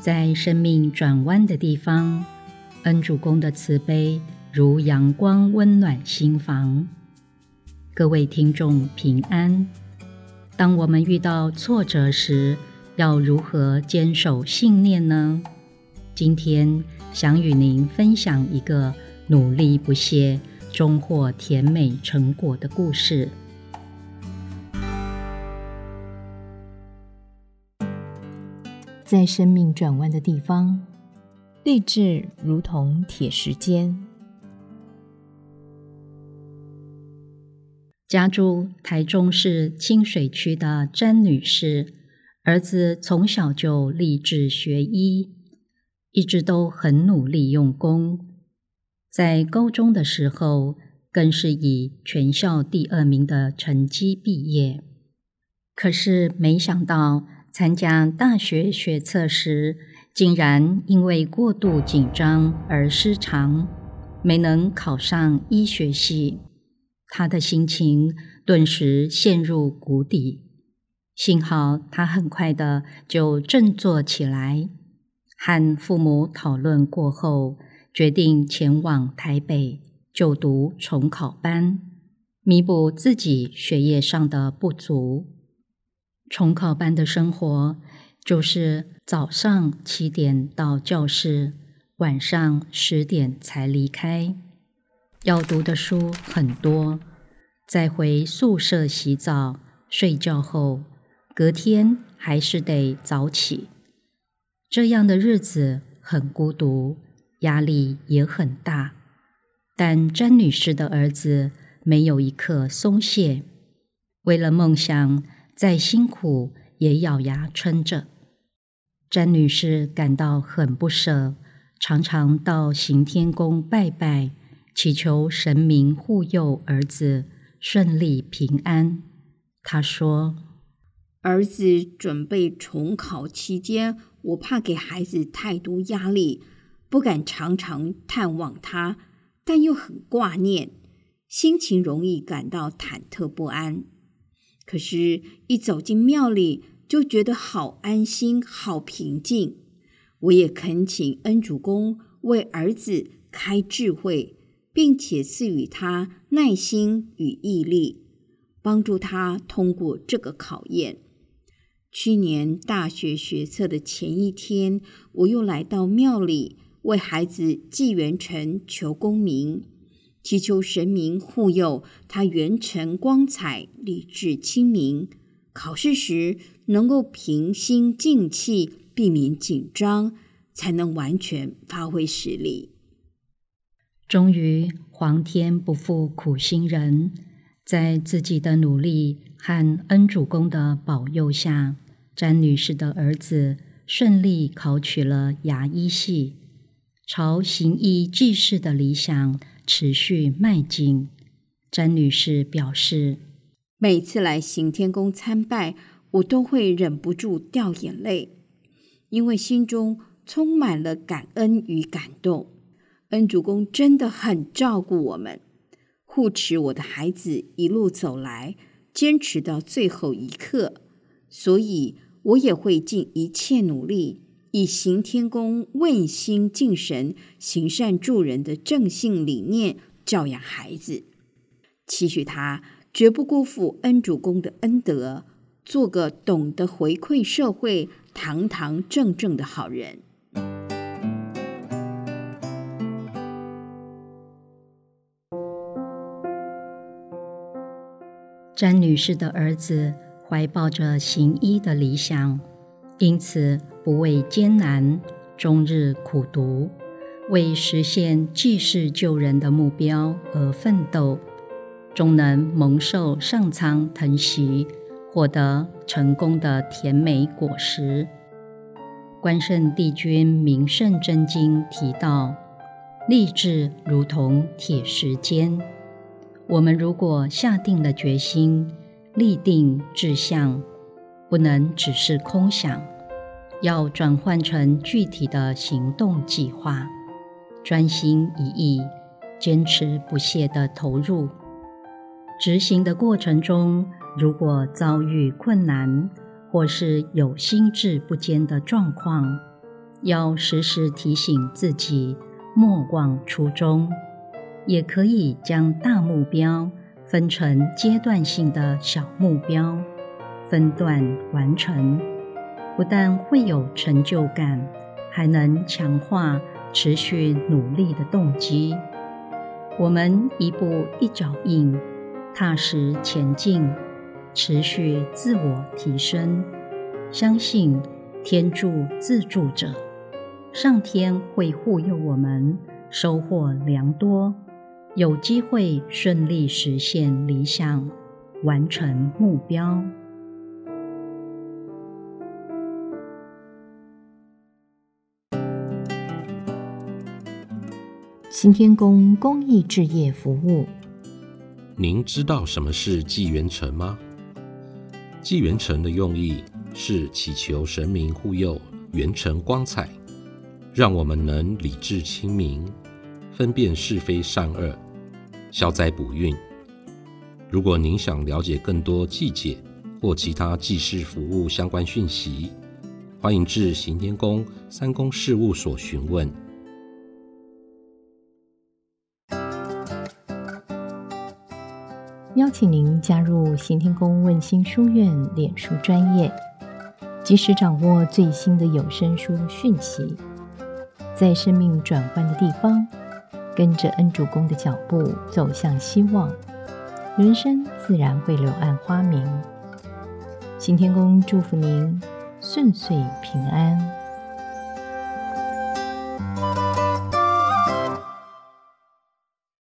在生命转弯的地方，恩主公的慈悲如阳光，温暖心房。各位听众平安。当我们遇到挫折时，要如何坚守信念呢？今天想与您分享一个努力不懈、终获甜美成果的故事。在生命转弯的地方，励志如同铁石坚。家住台中市清水区的詹女士，儿子从小就立志学医，一直都很努力用功。在高中的时候，更是以全校第二名的成绩毕业。可是没想到。参加大学学测时，竟然因为过度紧张而失常，没能考上医学系。他的心情顿时陷入谷底。幸好他很快的就振作起来，和父母讨论过后，决定前往台北就读重考班，弥补自己学业上的不足。重考班的生活就是早上七点到教室，晚上十点才离开。要读的书很多，再回宿舍洗澡、睡觉后，隔天还是得早起。这样的日子很孤独，压力也很大。但詹女士的儿子没有一刻松懈，为了梦想。再辛苦也咬牙撑着。詹女士感到很不舍，常常到行天宫拜拜，祈求神明护佑儿子顺利平安。她说：“儿子准备重考期间，我怕给孩子太多压力，不敢常常探望他，但又很挂念，心情容易感到忐忑不安。”可是，一走进庙里，就觉得好安心、好平静。我也恳请恩主公为儿子开智慧，并且赐予他耐心与毅力，帮助他通过这个考验。去年大学学测的前一天，我又来到庙里为孩子祭元辰求功名。祈求神明护佑他元辰光彩、理智清明，考试时能够平心静气，避免紧张，才能完全发挥实力。终于，皇天不负苦心人，在自己的努力和恩主公的保佑下，詹女士的儿子顺利考取了牙医系，朝行医济世的理想。持续迈进，詹女士表示：“每次来行天宫参拜，我都会忍不住掉眼泪，因为心中充满了感恩与感动。恩主公真的很照顾我们，护持我的孩子一路走来，坚持到最后一刻。所以，我也会尽一切努力。”以行天宫问心敬神、行善助人的正信理念教养孩子，期许他绝不辜负恩主公的恩德，做个懂得回馈社会、堂堂正正的好人。詹女士的儿子怀抱着行医的理想。因此，不畏艰难，终日苦读，为实现济世救人的目标而奋斗，终能蒙受上苍疼惜，获得成功的甜美果实。关圣帝君名圣真经提到：“立志如同铁石坚。”我们如果下定了决心，立定志向。不能只是空想，要转换成具体的行动计划，专心一意、坚持不懈地投入。执行的过程中，如果遭遇困难或是有心智不坚的状况，要时时提醒自己莫忘初衷，也可以将大目标分成阶段性的小目标，分段完成，不但会有成就感，还能强化持续努力的动机。我们一步一脚印，踏实前进，持续自我提升，相信天助自助者。上天会护佑我们，收获良多，有机会顺利实现理想，完成目标。新天宫公益置业服务，您知道什么是纪元城吗？纪元城的用意是祈求神明护佑元辰光彩。让我们能理智清明，分辨是非善恶，消灾补运。如果您想了解更多祭解或其他祭祀服务相关讯息，欢迎至行天宫三宫事务所询问。邀请您加入行天宫问心书院脸书专业，及时掌握最新的有声书讯息。在生命转换的地方，跟着恩主公的脚步走向希望，人生自然会柳暗花明。新天宫祝福您顺遂平安。